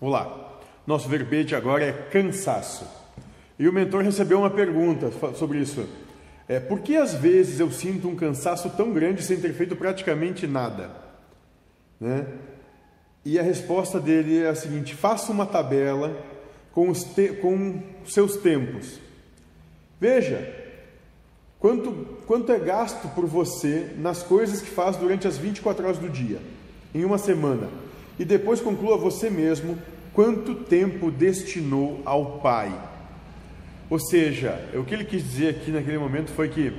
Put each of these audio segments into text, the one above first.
Olá, nosso verbete agora é cansaço. E o mentor recebeu uma pergunta sobre isso. É, por que às vezes eu sinto um cansaço tão grande sem ter feito praticamente nada? Né? E a resposta dele é a seguinte: faça uma tabela com os com seus tempos. Veja quanto, quanto é gasto por você nas coisas que faz durante as 24 horas do dia, em uma semana. E depois conclua você mesmo quanto tempo destinou ao Pai. Ou seja, o que ele quis dizer aqui naquele momento foi que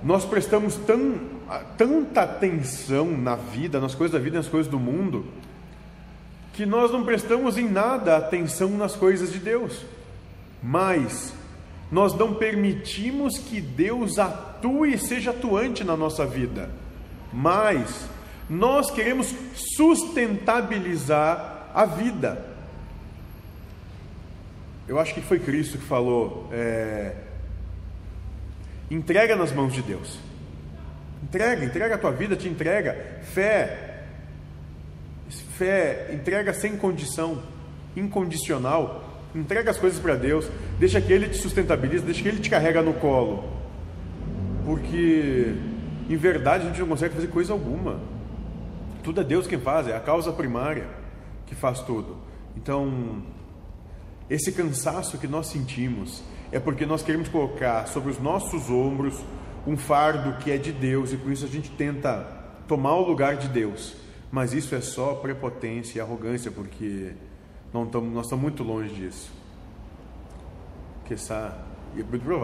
nós prestamos tão, tanta atenção na vida, nas coisas da vida, nas coisas do mundo, que nós não prestamos em nada atenção nas coisas de Deus. Mas nós não permitimos que Deus atue e seja atuante na nossa vida. Mas nós queremos sustentabilizar a vida. Eu acho que foi Cristo que falou: é, entrega nas mãos de Deus. Entrega, entrega a tua vida, te entrega. Fé, fé, entrega sem condição, incondicional. Entrega as coisas para Deus, deixa que Ele te sustentabilize, deixa que Ele te carrega no colo. Porque, em verdade, a gente não consegue fazer coisa alguma. Tudo é Deus quem faz, é a causa primária que faz tudo. Então, esse cansaço que nós sentimos é porque nós queremos colocar sobre os nossos ombros um fardo que é de Deus e por isso a gente tenta tomar o lugar de Deus. Mas isso é só prepotência e arrogância, porque não tamo, nós estamos muito longe disso. Que essa, é muito provável.